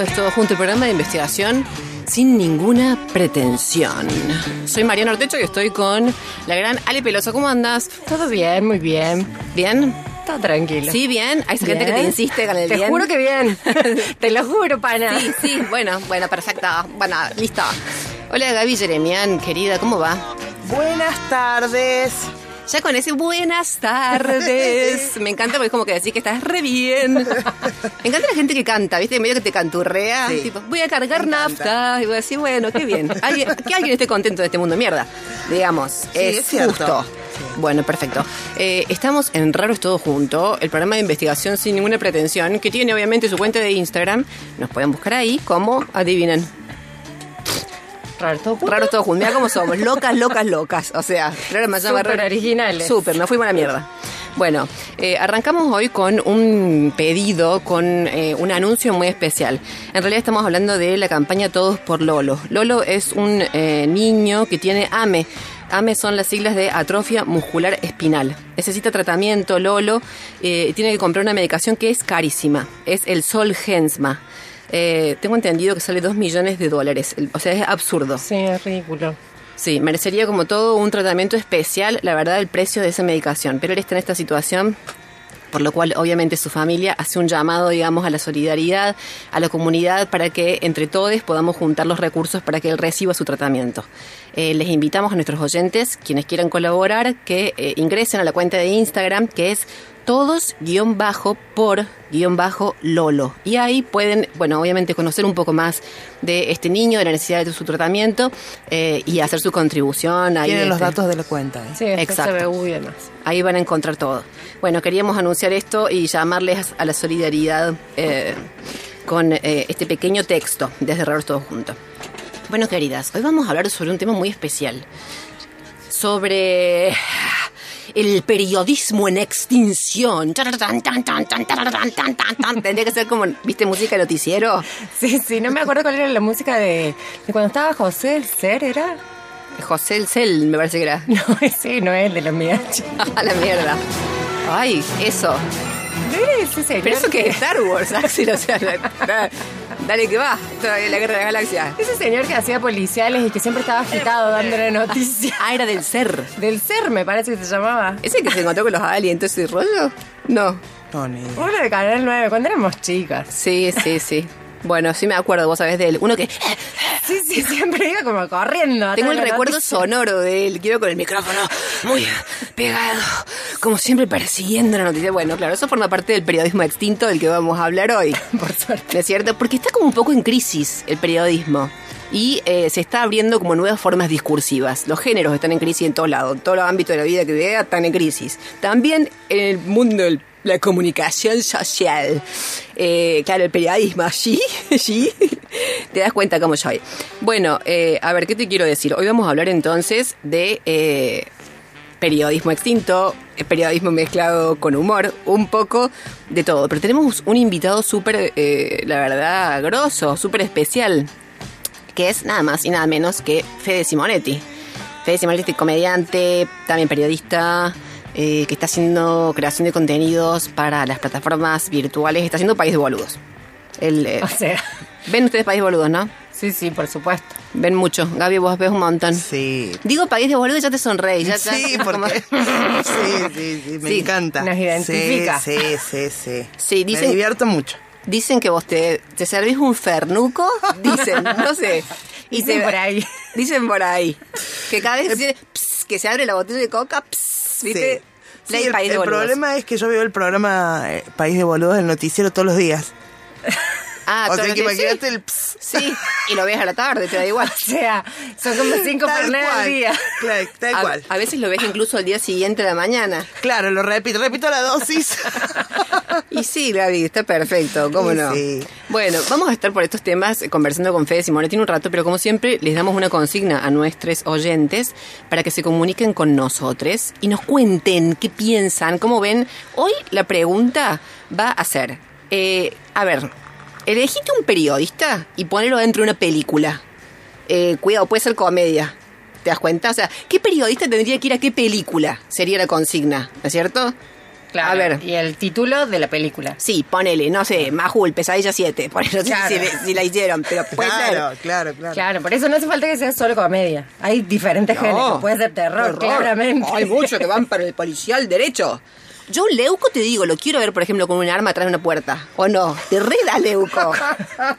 Es todo junto, el programa de investigación sin ninguna pretensión. Soy Mariana Ortecho y estoy con la gran Ale Peloso. ¿Cómo andas? Todo bien, muy bien. ¿Bien? Todo tranquilo. Sí, bien. Hay gente que te insiste con el Te bien. juro que bien. Te lo juro, pana. Sí, sí, bueno, bueno, perfecto. Bueno, listo. Hola Gaby Jeremian, querida, ¿cómo va? Buenas tardes. Ya con ese buenas tardes. Me encanta porque es como que decís que estás re bien. Me encanta la gente que canta, ¿viste? Medio que te canturrea. Sí. Tipo, voy a cargar nafta. Y voy a decir, bueno, qué bien. Alguien- que alguien esté contento de este mundo de mierda. Digamos. es, justo. Bueno, perfecto. Eh, estamos en Raros Todo Junto, el programa de investigación sin ninguna pretensión, que tiene obviamente su cuenta de Instagram. Nos pueden buscar ahí como, adivinen, Raro, todo junto. Raros Todo Junto. Mira cómo somos, locas, locas, locas. O sea, programa se llama Súper originales. Súper, nos fuimos a la mierda. Bueno, eh, arrancamos hoy con un pedido, con eh, un anuncio muy especial. En realidad estamos hablando de la campaña Todos por Lolo. Lolo es un eh, niño que tiene AME. AME son las siglas de atrofia muscular espinal. Necesita tratamiento, Lolo. tiene que comprar una medicación que es carísima. Es el Solgensma. Eh, tengo entendido que sale 2 millones de dólares. O sea, es absurdo. Sí, es ridículo. Sí, merecería como todo un tratamiento especial, la verdad, el precio de esa medicación. Pero él está en esta situación, por lo cual obviamente su familia hace un llamado, digamos, a la solidaridad, a la comunidad, para que entre todos podamos juntar los recursos para que él reciba su tratamiento. Eh, les invitamos a nuestros oyentes, quienes quieran colaborar, que eh, ingresen a la cuenta de Instagram, que es todos guion bajo por guion bajo Lolo. Y ahí pueden, bueno, obviamente conocer un poco más de este niño, de la necesidad de su tratamiento eh, y hacer su contribución. Ahí, Tienen los este, datos de la cuenta. ¿eh? Sí, Exacto. CBU y demás. Ahí van a encontrar todo. Bueno, queríamos anunciar esto y llamarles a la solidaridad eh, con eh, este pequeño texto desde Raros Todos Juntos. Bueno, queridas, hoy vamos a hablar sobre un tema muy especial. Sobre el periodismo en extinción. Tendría que ser como, ¿viste música de noticiero? Sí, sí, no me acuerdo cuál era la música de, de cuando estaba José el Ser, ¿era? José el Cel, me parece que era. No, sí, no es de la mía. ¡A la mierda. Ay, eso. ¿No era ese señor? Pero eso que es Star Wars, Axel, o sea, la, dale que va, todavía la guerra de la galaxia. Ese señor que hacía policiales y que siempre estaba agitado dando la noticia. Ah, era del ser. Del Ser, me parece que se llamaba. ¿Ese que se encontró con los aliens, ese rollo? No. No, ni. Uno de Canal 9, cuando éramos chicas. Sí, sí, sí. Bueno, sí me acuerdo, vos sabés de él. Uno que... Sí, sí, siempre iba como corriendo. Tengo el recuerdo noticia. sonoro de él. Quiero con el micrófono muy pegado, como siempre persiguiendo la noticia. Bueno, claro, eso forma parte del periodismo extinto del que vamos a hablar hoy. Por suerte. ¿No es cierto? Porque está como un poco en crisis el periodismo. Y eh, se está abriendo como nuevas formas discursivas. Los géneros están en crisis en todos lados. En todos los ámbitos de la vida que vea están en crisis. También en el mundo de la comunicación social. Eh, claro, el periodismo allí, allí. Te das cuenta cómo soy. Bueno, eh, a ver, ¿qué te quiero decir? Hoy vamos a hablar entonces de... eh, periodismo extinto, eh, periodismo mezclado con humor, un poco de todo. Pero tenemos un invitado súper, eh, la verdad, grosso, súper especial, que es nada más y nada menos que Fede Simonetti. Fede Simonetti, comediante, también periodista, eh, que está haciendo creación de contenidos para las plataformas virtuales, está haciendo País de Boludos. El, eh, O sea, ven ustedes País de Boludos, ¿no? sí, sí, por supuesto. Ven mucho. Gaby, vos ves un montón. Sí. Digo País de Boludos y ya te sonreí. Ya, ya- Sí, como- porque. Sí, sí, sí, me Sí, encanta. nos identifica. Sí, sí, sí. sí. Sí, dicen- Me divierto mucho. Dicen que vos te, te servís un fernuco, dicen, no sé. Dicen te- por ahí. Dicen por ahí. Que cada vez que se, ps, que se abre la botella de coca, ps, ¿viste? Sí, Play el, País de el problema es que yo veo el programa eh, País de Boludos del noticiero todos los días. Ah, o sea que imagínate sí. el ps. Sí, y lo ves a la tarde, te da igual. O sea, son como cinco fernet al día. Claro, tal A, cual. a veces lo ves incluso al día siguiente de la mañana. Claro, lo repito, repito la dosis. Y sí, Gaby, está perfecto, ¿cómo no? sí. Bueno, vamos a estar por estos temas conversando con Fede Simonetti un rato, pero como siempre, les damos una consigna a nuestros oyentes para que se comuniquen con nosotros y nos cuenten qué piensan, cómo ven. Hoy la pregunta va a ser, eh, a ver, elegiste un periodista y ponelo dentro de una película. Eh, cuidado, puede ser comedia. ¿Te das cuenta? O sea, ¿qué periodista tendría que ir a qué película? Sería la consigna, ¿no es cierto? Claro. A ver. Y el título de la película. Sí, ponele, no sé, Majul, Pesadilla 7. Ponele, no sé Claro. si, le- si la hicieron, pero puede claro, ser. claro, claro. Claro, por eso no hace falta que sea solo comedia. Hay diferentes No. géneros. Puede ser terror, claramente. Hay muchos que van para el policial derecho. Yo, Leuco, te digo, lo quiero ver, por ejemplo, con un arma atrás de una puerta. ¿O no? Te reda, Leuco.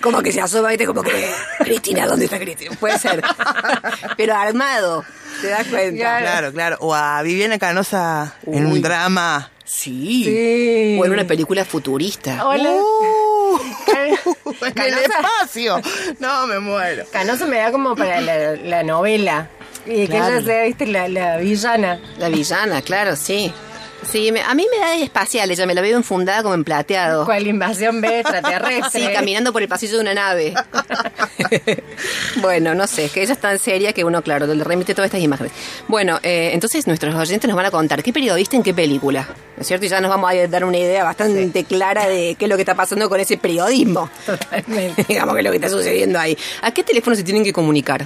Como que se asoma, ¿viste? Como que. Cristina, ¿dónde está Cristina? Puede ser. Pero armado. ¿Te das cuenta? Claro, claro. O a Viviana Canosa en un drama. Sí. Sí. O en una película futurista. Hola. Uh, en el Canosa. espacio. No, me muero. Canoso me da como para la, la novela. Y que ella sea, viste, la, la villana. La villana, claro, sí. Sí, me- a mí me da de espacial, ella me la veo enfundada como en plateado. Cual invasión B extraterrestre. Sí, caminando por el pasillo de una nave. bueno, no sé, es que ella es tan seria que uno, claro, le remite todas estas imágenes. Bueno, eh, entonces nuestros oyentes nos van a contar qué periodista en qué película, ¿no es cierto? Y ya nos vamos a dar una idea bastante clara de qué es lo que está pasando con ese periodismo. Totalmente. Digamos que es lo que está sucediendo ahí. ¿A qué teléfono se tienen que comunicar?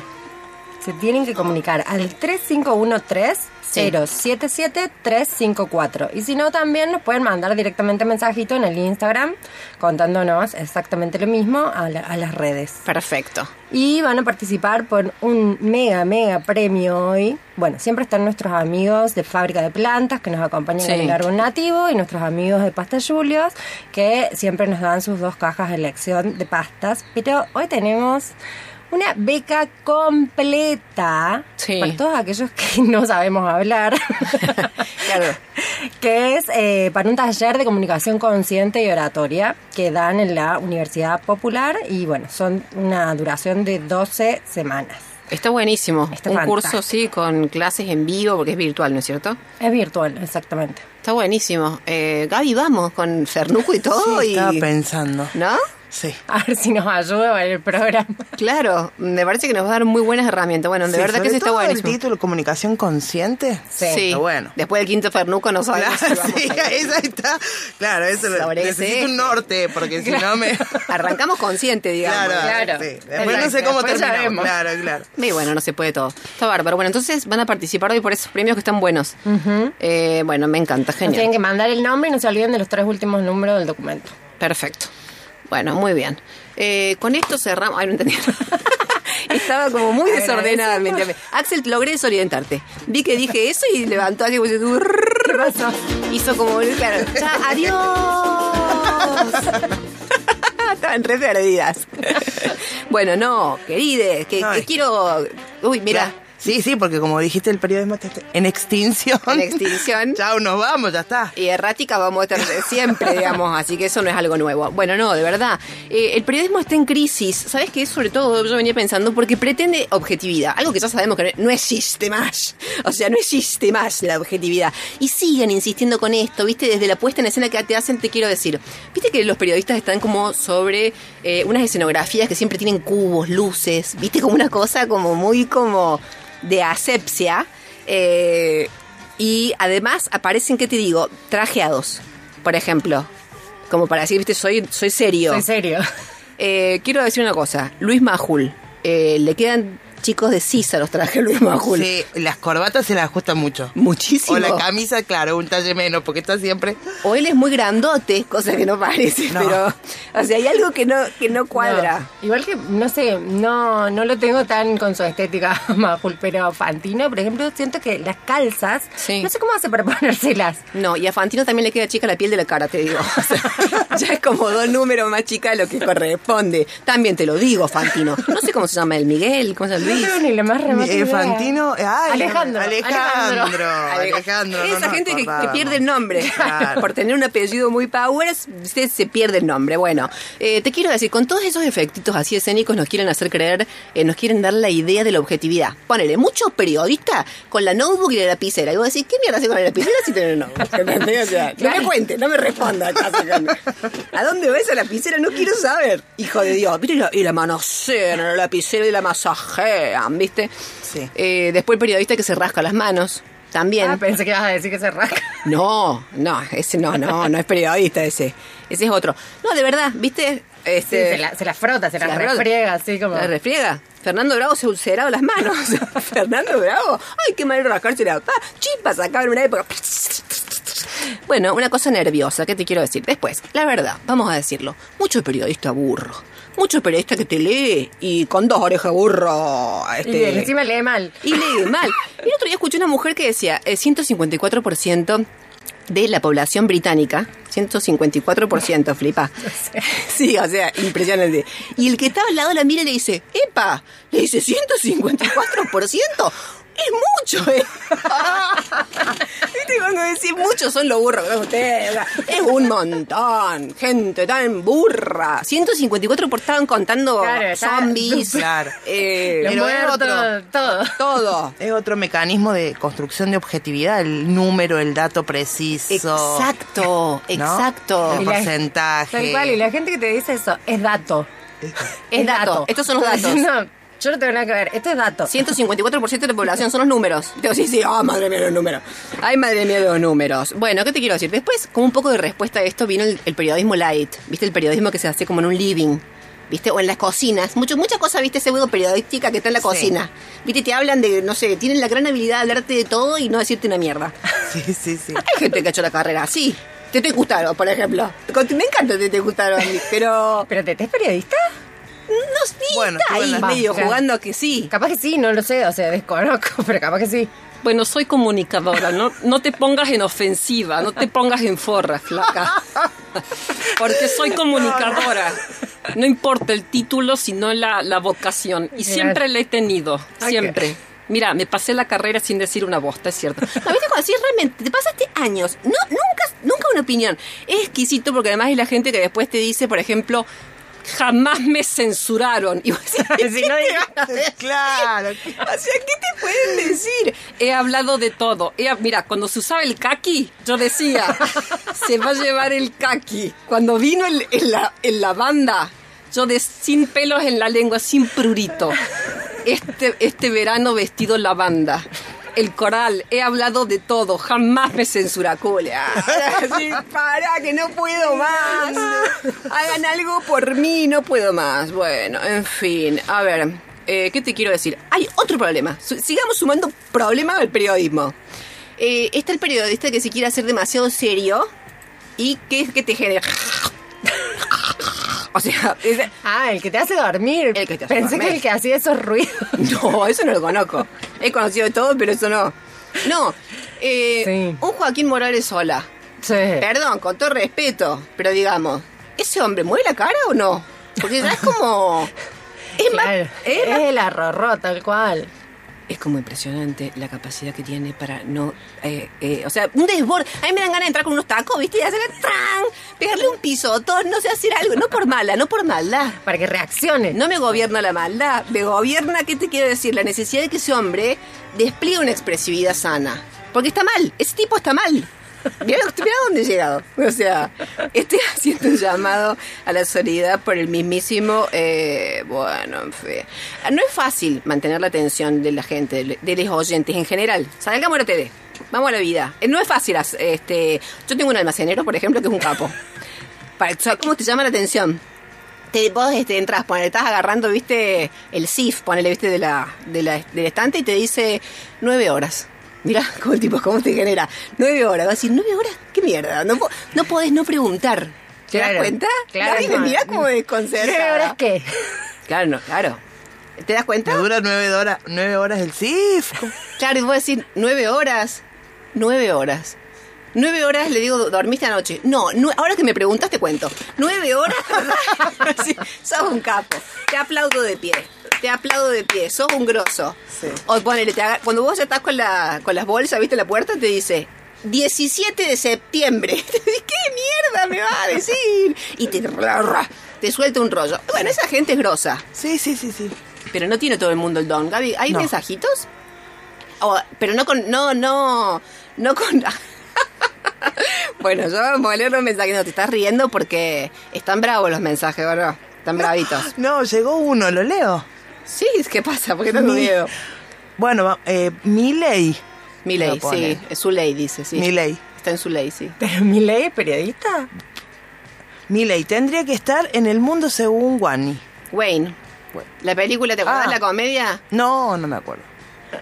Se tienen que comunicar al 3513-077-354. Y si no, también nos pueden mandar directamente mensajito en el Instagram contándonos exactamente lo mismo a, la- a las redes. Perfecto. Y van a participar por un mega, mega premio hoy. Bueno, siempre están nuestros amigos de Fábrica de Plantas que nos acompañan Sí. en el árbol nativo y nuestros amigos de Pasta Julios que siempre nos dan sus dos cajas de elección de pastas. Pero hoy tenemos una beca completa Sí. para todos aquellos que no sabemos hablar. Claro. que es eh, para un taller de comunicación consciente y oratoria que dan en la Universidad Popular y bueno, son una duración de 12 semanas. Está buenísimo. Está Un fantástico. curso, sí, con clases en vivo, porque es virtual, ¿no es cierto? Es virtual, exactamente. Está buenísimo. Eh, Gaby, vamos con Fernuco y todo. Sí, y... estaba pensando. ¿No? Sí. A ver si nos ayuda el programa. Claro, me parece que nos va a dar muy buenas herramientas. Bueno, de Sí, verdad que sí está todo buenísimo. el título Comunicación Consciente. Sí, Está bueno. Después del quinto Fernuco no sabemos Claro, si vamos sí, a esa está. Claro, eso lo- Sobre ese necesito eje. un norte, porque si no me. Arrancamos consciente, digamos. Claro, Claro. sí. Después no sé cómo terminamos. Claro, claro. Y bueno, no se puede todo. Está bárbaro. Bueno, entonces van a participar hoy por esos premios que están buenos. Eh, bueno, me encanta, Nos tienen genial. que mandar el nombre y no se olviden de los tres últimos números del documento. Perfecto. Bueno, muy bien. Eh, con esto cerramos. Ay, no entendí. Estaba como muy desordenadamente. Axel, logré desorientarte. Vi que dije eso y levantó así. como. Hizo como, claro, ya, adiós. Estaban re perdidas. bueno, no, querides, que, que quiero... Uy, mira. Sí, sí, porque como dijiste, el periodismo está en extinción. En extinción. Chao, nos vamos, ya está. y errática vamos a estar siempre, digamos, así que eso no es algo nuevo. Bueno, no, de verdad. Eh, el periodismo está en crisis. ¿Sabes qué? Sobre todo yo venía pensando porque pretende objetividad, algo que ya sabemos que no existe más. O sea, no existe más la objetividad. Y siguen insistiendo con esto, ¿viste? Desde la puesta en escena que te hacen, te quiero decir. ¿Viste que los periodistas están como sobre eh, unas escenografías que siempre tienen cubos, luces, ¿viste? Como una cosa como muy como de asepsia. Eh, y además aparecen, ¿qué te digo? Trajeados, por ejemplo. Como para decir, viste, soy, soy serio. Soy serio. Eh, quiero decir una cosa. Luis Majul. eh, le quedan chicos de sisa los trajes a Luis Majul. Sí, las corbatas se las ajustan mucho. Muchísimo. O la camisa, claro, un talle menos, porque está siempre. O él es muy grandote, cosa que no parece, No. pero... O sea, hay algo que no, que no cuadra. No. Igual que, no sé, no, no lo tengo tan con su estética, Majul, pero Fantino, por ejemplo, siento que las calzas, Sí. no sé cómo hace para ponérselas. No, y a Fantino también le queda chica la piel de la cara, te digo. O sea, ya es como dos números más chica de lo que corresponde. También te lo digo, Fantino. No sé cómo se llama el Miguel, cómo se llama No Luis. tengo ni la más remota Eh, idea. Fantino. ay, Alejandro, Alejandro. Alejandro. Alejandro. no Esa gente que, pierde el nombre Claro. por tener un apellido muy powers, usted se pierde el nombre. Bueno, eh, te quiero decir, con todos esos efectitos así escénicos nos quieren hacer creer, eh, nos quieren dar la idea de la objetividad. Ponele, muchos periodistas con la notebook y la lapicera. Y vos decís, ¿qué mierda hace con la lapicera si tenés notebook? O sea, no me cuente, no me responda. ¿A dónde va esa lapicera? No quiero saber. Hijo de Dios. Mira, y la, y la manosean, la lapicera y la masajean, ¿viste? Sí. Eh, después el periodista que se rasca las manos. También. Ah, pensé que ibas a decir que se rasca. No, no, ese no, no, no es periodista ese. Ese es otro. No, de verdad, ¿viste? Sí, Este, se, la, se la frota, se, la, refriega, así como. la refriega. Fernando Bravo se ha ulcerado las manos. Fernando Bravo, ay, qué mal rascarse la ah, chispas en una época. Bueno, una cosa nerviosa, ¿qué te quiero decir? Después, la verdad, vamos a decirlo. Mucho periodista burro. Mucho periodista que te lee y con dos orejas burro. y Este, encima lee mal. y lee mal. Y el otro día escuché una mujer que decía, el 154% de la población británica, 154%, flipa. Sí, o sea, impresionante. Y el que está al lado la mira y le dice, ¡epa! Le dice, ¿154%? Es mucho, ¿eh? ¿Viste cuando decís mucho son los burros que ustedes? Es un montón. Gente tan burra. 154 por estaban contando Claro, zombies. Claro. eh, Los Pero es otro. todo. todo. Es otro mecanismo de construcción de objetividad, el número, el dato preciso. Exacto, ¿no? exacto. El porcentaje. Tal cual, y la gente que te dice eso es dato. Es dato. Estos son los datos. No, yo no tengo nada que ver. Esto es dato. 154% de la población son los números. Te sí, sí, ah, madre mía los números. Ay, madre mía los números. Bueno, ¿qué te quiero decir? Después, como un poco de respuesta a esto, vino el, el periodismo light. ¿Viste? El periodismo que se hace como en un living. ¿Viste? O en las cocinas. Mucho, mucha cosa, ¿viste? Pseudo periodística que está en la Sí. cocina. ¿Viste? Te hablan de, no sé, tienen la gran habilidad de hablarte de todo y no decirte una mierda. Sí, sí, sí. Hay gente que ha hecho la carrera así. Tete Gustavo, por ejemplo. Me encanta Tete Gustavo a mí, pero... ¿Pero te es periodista? No, sí, Bueno, está ahí medio jugando a que sí. Capaz que sí, no lo sé, o sea, desconozco, pero capaz que sí. Bueno, soy comunicadora, no, no te pongas en ofensiva, no te pongas en forra, flaca. Porque soy comunicadora. No importa el título, sino la, la vocación. Y siempre la he tenido, siempre. Mira, me pasé la carrera sin decir una bosta, es cierto. No, ¿viste cuando decís realmente? Te pasaste años. No, nunca, nunca una opinión. Es exquisito porque además hay la gente que después te dice, por ejemplo, Jamás me censuraron. Y vos decís, Si no digas- Claro. O sea, ¿qué te pueden decir? He hablado de todo. He- mira, cuando se usaba el kaki, yo decía, se va a llevar el kaki. Cuando vino el- en, la, en la banda, yo de, sin pelos en la lengua, sin prurito. Este, este verano vestido la banda. El coral, he hablado de todo, jamás me censura culia. Sí, para, que no puedo más. Hagan algo por mí, no puedo más. Bueno, en fin, a ver, eh, ¿qué te quiero decir? Hay otro problema. Sigamos sumando problemas al periodismo. Eh, está el periodista que se quiere hacer demasiado serio y que es que te genera... O sea, Ah, el que te hace dormir. El que te hace Pensé dormir. que el que hacía esos ruidos. No, eso no lo conozco. He conocido de todo, pero eso no. No, eh, Sí. un Joaquín Morales sola. Sí. Perdón, con todo respeto, pero digamos, ¿ese hombre mueve la cara o no? Porque ya es como... Es, más- Claro, es más- es el arrorró, tal cual. Es como impresionante la capacidad que tiene para no... eh, eh, o sea, un desborde. A mí me dan ganas de entrar con unos tacos, ¿viste? Y hacerle ¡tran! Pegarle un pisotón, no sé, hacer algo. No por mala, no por maldad. Para que reaccione. No me gobierna la maldad, me gobierna, ¿qué te quiero decir? La necesidad de que ese hombre despliegue una expresividad sana. Porque está mal, ese tipo está mal. Mira, dónde he llegado. O sea, estoy haciendo un llamado a la solidaridad por el mismísimo. eh, bueno, en fin. No es fácil mantener la atención de la gente, de, los oyentes en general. Salgamos a la TV. Vamos a la vida. Eh, No es fácil. Este, yo tengo un almacenero, por ejemplo, que es un capo. Para- ¿sabes ¿Cómo te llama la atención? te, vos este, entras, ponele, estás agarrando, viste, el SIF, ponele, viste, de la, de la, del estante y te dice nueve horas. Mira, cómo el tipo, cómo te genera. Nueve horas. Vas a decir, nueve horas, qué mierda. No, no podés no preguntar. ¿Te das cuenta? claro, me no. mira cómo desconcerta. ¿Qué horas qué? Claro, no, claro. ¿Te das Me cuenta? dura nueve horas, nueve horas el CIF. Claro, y vos decir, nueve horas, nueve horas. Nueve horas, le digo, ¿dormiste anoche? No, nue- ahora que me preguntas te cuento. Nueve horas, sí, sos un capo. Te aplaudo de pie. Te aplaudo de pie, sos un grosso. Sí. O ponele, te haga- cuando vos ya estás con, la, con las bolsas, viste la puerta, te dice 17 de septiembre. ¿Qué mierda me va a decir? Y te, te suelta un rollo. Bueno, esa gente es grosa, Sí, sí, sí, sí. pero no tiene todo el mundo el don. Gaby, ¿hay No. mensajitos? O- pero no con, no, no, no con... bueno, yo vamos a leer los mensajes. No, te estás riendo porque están bravos los mensajes, ¿verdad? Están bravitos. No, llegó uno, ¿lo leo? Sí, ¿qué pasa? ¿Por qué tengo Mi- miedo? Bueno, eh, mi ley. Mi sí, es su ley, dice, sí. Mi ley. Está en su ley, sí. Pero mi ley es periodista. Mi ley tendría que estar en el mundo según Wani. Wayne. La película, ¿te acuerdas Ah. la comedia? No, no me acuerdo.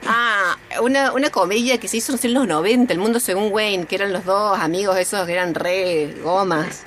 Ah, una, una comedia que se hizo en los 90, El Mundo Según Wayne, que eran los dos amigos esos que eran re gomas.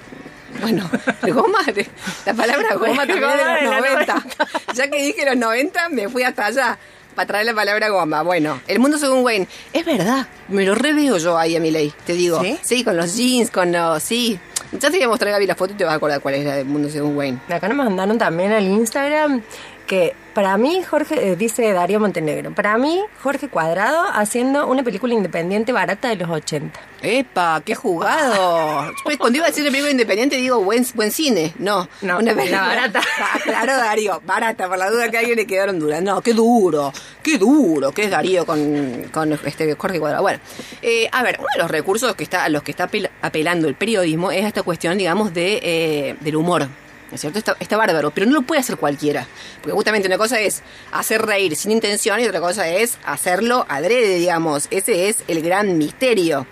Bueno, goma, de- la palabra goma también Goma de de los la 90. Ya que dije los 90, me fui hasta allá para traer la palabra goma. Bueno, El Mundo Según Wayne, es verdad, me lo reveo yo ahí a mi ley, te digo. ¿Sí? con los jeans, con los... Sí, ya te voy a mostrar Gaby la foto y te vas a acordar cuál es la del Mundo Según Wayne. Acá nos mandaron también al Instagram que para mí, Jorge, eh, dice Darío Montenegro, para mí, Jorge Cuadrado haciendo una película independiente barata de los 80. ¡Epa! ¡Qué jugado! Pues cuando iba a decir de película independiente digo buen, buen cine. No, No, una la película barata. Ah, claro, Darío, barata, por la duda que a alguien le quedaron duras. No, qué duro, qué duro que es Darío con, con este Jorge Cuadrado. Bueno, eh, a ver, uno de los recursos que está, a los que está apel- apelando el periodismo es esta cuestión, digamos, de, eh, del humor. ¿No es cierto? Está, está bárbaro, pero no lo puede hacer cualquiera. Porque justamente una cosa es hacer reír sin intención y otra cosa es hacerlo adrede, digamos. Ese es el gran misterio.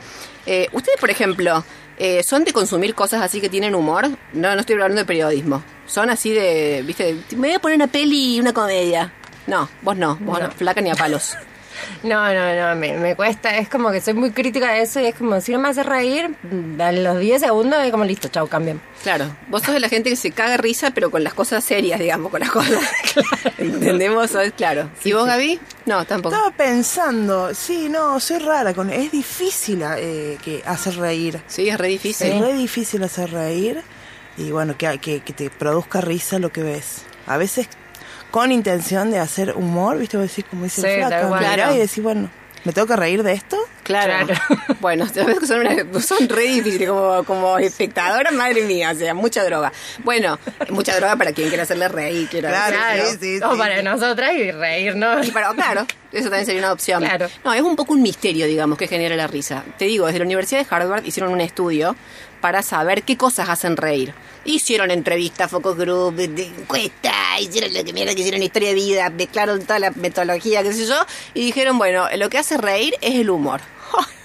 Eh, Ustedes, por ejemplo, eh, ¿son de consumir cosas así que tienen humor? No, no estoy hablando de periodismo. Son así de, viste, me voy a poner una peli y una comedia. No, vos no, vos no, flaca ni a palos. No, no, no, me, me cuesta, es como que soy muy crítica de eso y es como si no me hace reír, a los 10 segundos es como listo, chau, cambien. Claro, vos sos de la gente que se caga risa, pero con las cosas serias, digamos, con las cosas. ¿Entendemos? Sos- Claro. ¿Y vos, Gaby? No, tampoco. Estaba pensando, sí, no, soy rara con es difícil eh, que hacer reír. Sí, es re difícil. Es re difícil hacer reír y bueno, que, que, que te produzca risa lo que ves. A veces con intención de hacer humor, ¿viste? Vos decís, como dice Sí, el mirá Claro. y decís, bueno, ¿me tengo que reír de esto? Claro. Claro. Bueno, son, una- son re difíciles como, como espectadora, madre mía, o sea, mucha droga. Bueno, mucha droga para quien quiera hacerle reír, quiero Claro, decir, sí, ¿no? sí. o para nosotras y reírnos. Y para, claro, eso también sería una opción. Claro. No, es un poco un misterio, digamos, que genera la risa. Te digo, desde la Universidad de Harvard hicieron un estudio para saber qué cosas hacen reír. Hicieron entrevistas, focus group, de, de encuesta, hicieron lo que mierda que hicieron historia de vida, mezclaron toda la metodología, qué sé yo, y dijeron, bueno, lo que hace reír es el humor.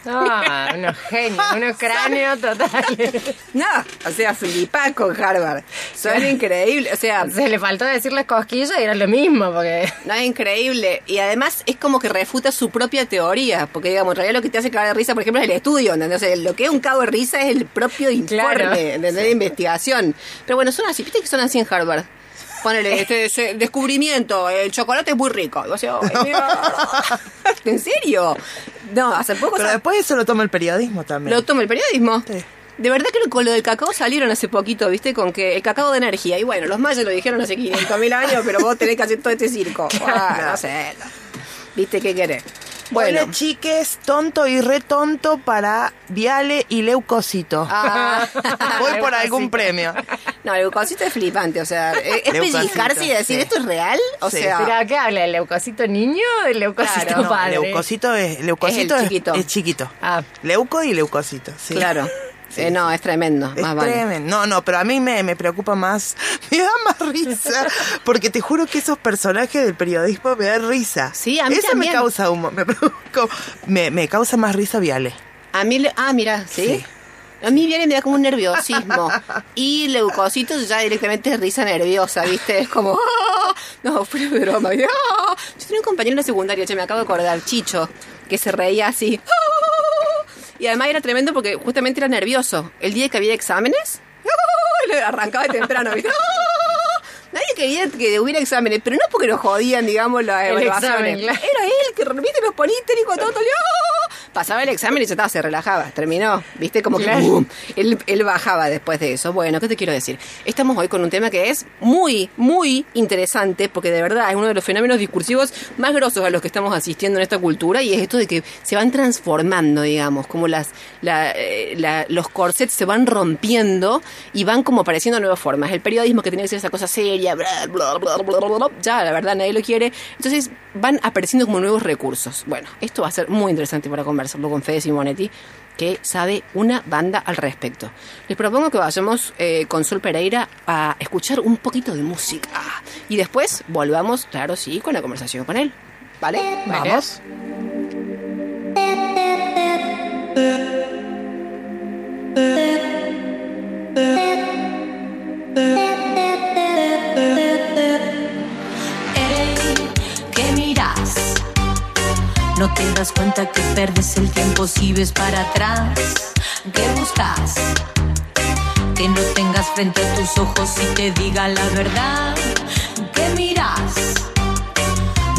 Ah, unos genios, unos cráneos totales. No, o sea, flipá con Harvard. Son increíbles, o sea, Se le faltó decirles cosquillas y era lo mismo, porque... No, es increíble. Y además es como que refuta su propia teoría. Porque, digamos, en realidad lo que te hace cagar de risa, por ejemplo, es el estudio. ¿entendés? O sea, lo que es un cago de risa es el propio informe Claro. ¿entendés? de investigación. Pero bueno, son así. ¿Viste que son así en Harvard? Ponele, este ese descubrimiento, el chocolate es muy rico. Y vos decís, "Ay, mira". ¿En serio? No, hace poco Pero después eso lo toma el periodismo también. lo toma el periodismo. Sí. De verdad que con lo del cacao salieron hace poquito, ¿viste? Con que el cacao de energía. Y bueno, los mayas lo dijeron hace 500 mil años, pero vos tenés que hacer todo este circo. Ah, no sé. ¿Viste qué querés? Bueno. Bueno, chiques, tonto y re tonto para Viale y Leucocito. Ah. Voy por algún premio. No, el leucocito es flipante, o sea, es es pellizcarse y decir, sí. ¿esto es real? O Sí. sea, ¿Pero a qué habla? ¿El leucocito niño o el leucocito Claro, no, padre? Leucocito es, leucocito Es chiquito. es chiquito. Ah. Leuco y leucocito, sí. claro. Sí, Eh, no, es tremendo, Es más vale. tremendo. No, no, pero a mí me, me preocupa más, me da más risa, porque te juro que esos personajes del periodismo me dan risa. Sí, a mí Eso también. me causa humor, me, me, me causa más risa Viale. A mí, le- ah, mira, ¿sí? Sí. A mí viene y me da como un nerviosismo. Y leucocitos ya directamente es risa nerviosa, ¿viste? Es como, "Ah". no, fue broma. "Ah". Yo tenía un compañero en la secundaria, che, me acabo de acordar, Chicho, que se reía así. "Ah". Y además era tremendo porque justamente era nervioso. El día que había exámenes, le arrancaba de temprano, ¿viste? Nadie quería que hubiera exámenes, pero no porque nos jodían, digamos, las El evaluaciones. examen, claro. Era él que, viste, nos ponía histérico todo, todo. Pasaba el examen y ya estaba, se relajaba, terminó, ¿viste? Como que ¡pum! él, él bajaba después de eso. Bueno, ¿qué te quiero decir? Estamos hoy con un tema que es muy, muy interesante, porque de verdad es uno de los fenómenos discursivos más grosos a los que estamos asistiendo en esta cultura, y es esto de que se van transformando, digamos, como las, la- eh, la- los corsets se van rompiendo y van como apareciendo nuevas formas. El periodismo que tenía que ser esa cosa seria, bla, bla, bla, bla, bla, bla, ya, la verdad, nadie lo quiere. Entonces van apareciendo como nuevos recursos. Bueno, esto va a ser muy interesante para conversarlo con Fede Simonetti, que sabe una banda al respecto. Les propongo que vayamos eh, con Sol Pereira a escuchar un poquito de música. Y después volvamos, claro, sí, con la conversación con él. ¿Vale? Vamos. No te das cuenta que perdes el tiempo si ves para atrás. ¿Qué buscas? Que no tengas frente a tus ojos y te diga la verdad. ¿Qué miras?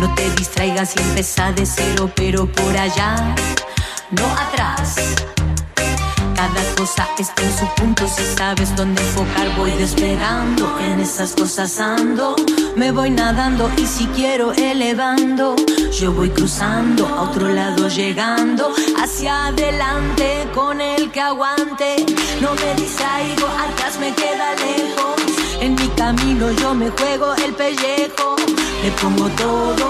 No te distraigas y empieza de cero, pero por allá, no atrás. Cada cosa está en su punto, si sabes dónde enfocar voy despegando, en esas cosas ando, me voy nadando. Y si quiero elevando, yo voy cruzando, a otro lado llegando, hacia adelante con el que aguante, no me distraigo, atrás me queda lejos, en mi camino yo me juego el pellejo, le pongo todo,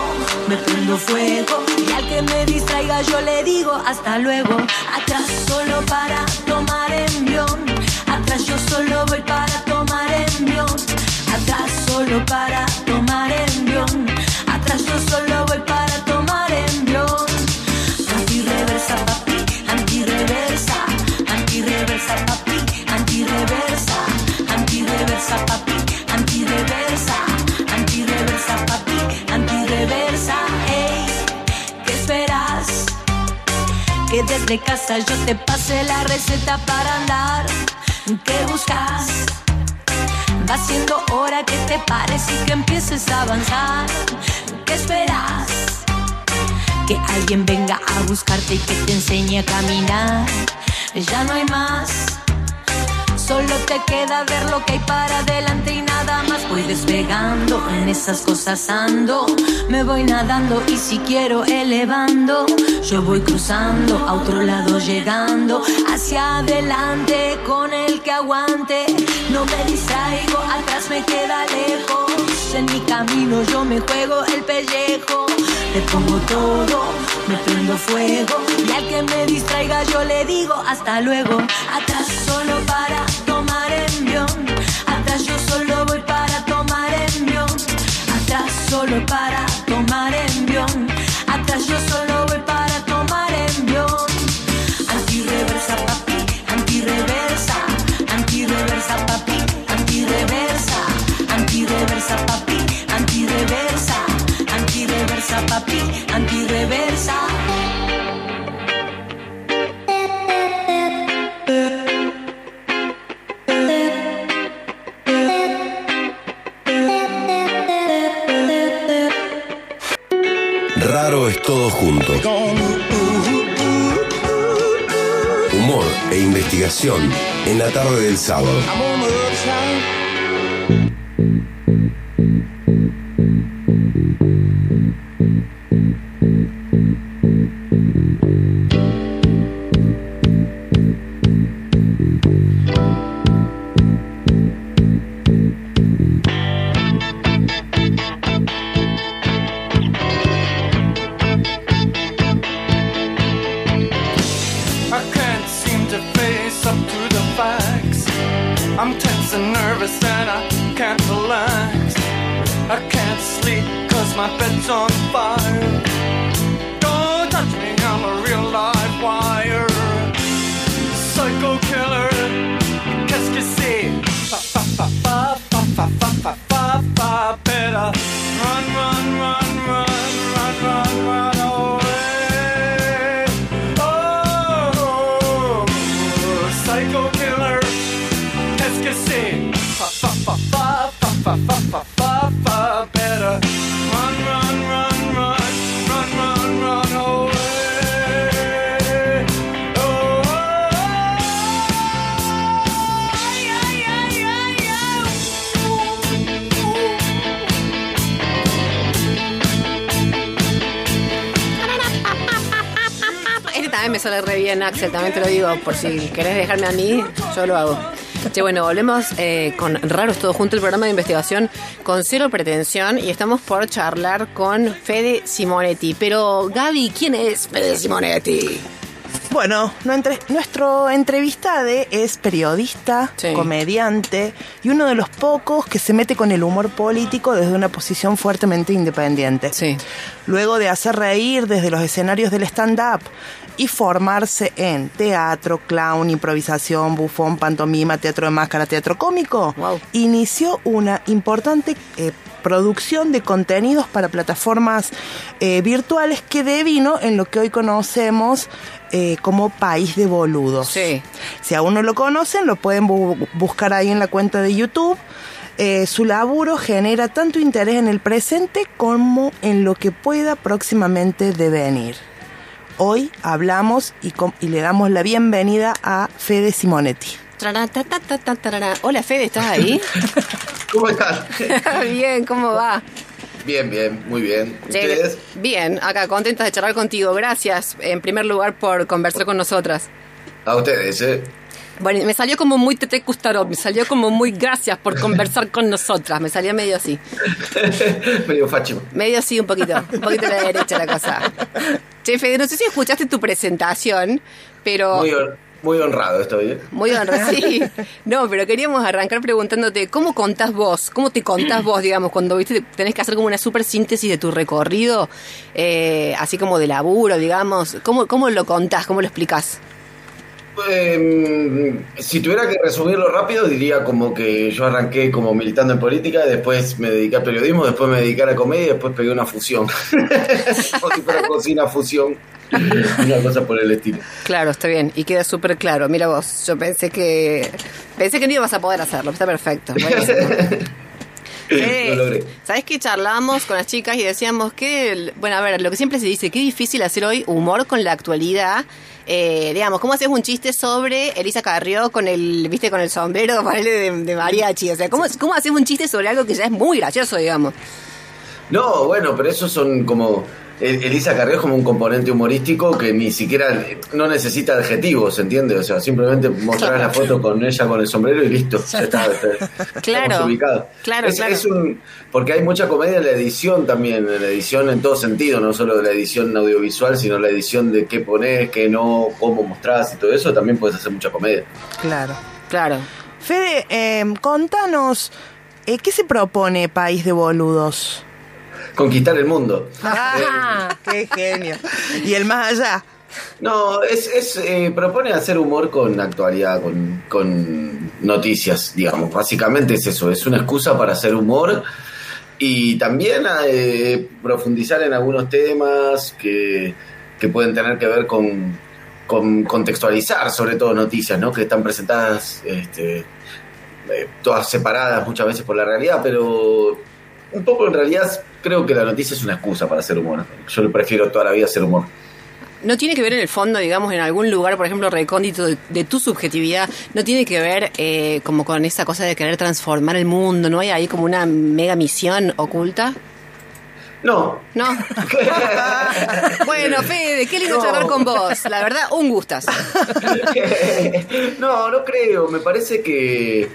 me prendo fuego. Y al que me distraiga yo le digo hasta luego. Atrás solo para tomar envión, atrás yo solo voy para tomar envión, atrás solo para tomar envión, atrás yo solo voy para Que desde casa yo te pase la receta para andar, ¿qué buscas? Va siendo hora que te pares y que empieces a avanzar, ¿qué esperas? que alguien venga a buscarte y que te enseñe a caminar. Ya no hay más. Solo te queda ver lo que hay para adelante y nada más. Voy despegando, en esas cosas ando. Me voy nadando y si quiero elevando. Yo voy cruzando, a otro lado llegando. Hacia adelante con el que aguante. No me distraigo, atrás me queda lejos. En mi camino yo me juego el pellejo. Le pongo todo, me prendo fuego. Y al que me distraiga yo le digo hasta luego. Atrás solo para tomar envión. Atrás yo solo voy para tomar envión. Atrás solo para Raro es todo junto. Humor e investigación en la tarde del sábado. Axel, también te lo digo, por si querés dejarme a mí, yo lo hago. Che, bueno, volvemos eh, con Raros Todo Junto, el programa de investigación con cero pretensión y estamos por charlar con Fede Simonetti. Pero, Gaby, ¿quién es Fede Simonetti? Bueno, nuestro entrevistado es periodista, Sí. comediante y uno de los pocos que se mete con el humor político desde una posición fuertemente independiente. Sí. Luego de hacer reír desde los escenarios del stand-up y formarse en teatro, clown, improvisación, bufón, pantomima, teatro de máscara, teatro cómico, Wow. inició una importante eh, producción de contenidos para plataformas eh, virtuales que devino en lo que hoy conocemos eh, como País de Boludos. Sí. Si aún no lo conocen, lo pueden bu- buscar ahí en la cuenta de YouTube. Eh, su laburo genera tanto interés en el presente como en lo que pueda próximamente devenir. Hoy hablamos y, le damos la bienvenida a Fede Simonetti. Hola, Fede, ¿estás ahí? ¿Cómo están? bien, ¿cómo va? Bien, bien, muy bien. ¿Ustedes? Bien, acá contentas de charlar contigo. Gracias, en primer lugar, por conversar con nosotras. A ustedes, ¿eh? Bueno, me salió como muy Tete Custarot, me salió como muy gracias por conversar con nosotras. Me salió medio así. Medio facho. Medio así, un poquito. Un poquito a la derecha la cosa. Che, Fede, no sé si escuchaste tu presentación, pero... Muy, muy honrado estoy, ¿eh? Muy honrado, sí. No, pero queríamos arrancar preguntándote, ¿cómo contás vos? ¿Cómo te contás vos, digamos, cuando viste tenés que hacer como una super síntesis de tu recorrido, eh, así como de laburo, digamos? ¿Cómo, ¿Cómo lo contás? ¿Cómo lo explicás? Eh, si tuviera que resumirlo rápido, diría como que yo arranqué como militando en política, después me dediqué a periodismo, después me dediqué a la comedia y después pegué una fusión. como si fuera cocina fusión. Una cosa por el estilo. Claro, está bien, y queda súper claro. Mira vos, yo pensé que pensé que no ibas a poder hacerlo, está perfecto. Logré. ¿Sabes qué charlamos con las chicas y decíamos que, bueno, a ver, lo que siempre se dice, qué difícil hacer hoy humor con la actualidad. Eh, digamos, ¿cómo haces un chiste sobre Elisa Carrió con el, viste, con el sombrero de, de mariachi? O sea, ¿cómo, ¿cómo haces un chiste sobre algo que ya es muy gracioso, digamos? No, bueno, pero esos son como. El- Elisa Carrió es como un componente humorístico que ni siquiera no necesita adjetivos, ¿entiendes? O sea, simplemente mostrar la foto con ella con el sombrero y listo. Ya está. está- Claro, ubicados. claro, Es- claro. es un- porque hay mucha comedia en la edición también, en la edición en todo sentido, no solo de la edición audiovisual, sino la edición de qué pones, qué no, cómo mostrás y todo eso, también puedes hacer mucha comedia. Claro. Claro. Fede, eh, contanos, eh, ¿qué se propone País de Boludos? Conquistar el mundo. Ah, ¡Qué genio! Y el más allá. No, es, es eh, propone hacer humor con actualidad, con, con noticias, digamos. Básicamente es eso, es una excusa para hacer humor y también eh, profundizar en algunos temas que, que pueden tener que ver con, con contextualizar, sobre todo noticias, ¿no? Que están presentadas este, eh, todas separadas muchas veces por la realidad, pero un poco en realidad creo que la noticia es una excusa para hacer humor. Yo le prefiero toda la vida hacer humor. No tiene que ver en el fondo, digamos, en algún lugar, por ejemplo, recóndito de, de tu subjetividad, no tiene que ver eh, como con esa cosa de querer transformar el mundo, ¿no hay ahí como una mega misión oculta? No, ¿No? bueno, Fede, qué lindo No. charlar con vos. La verdad, un gustazo. no, no creo. Me parece que.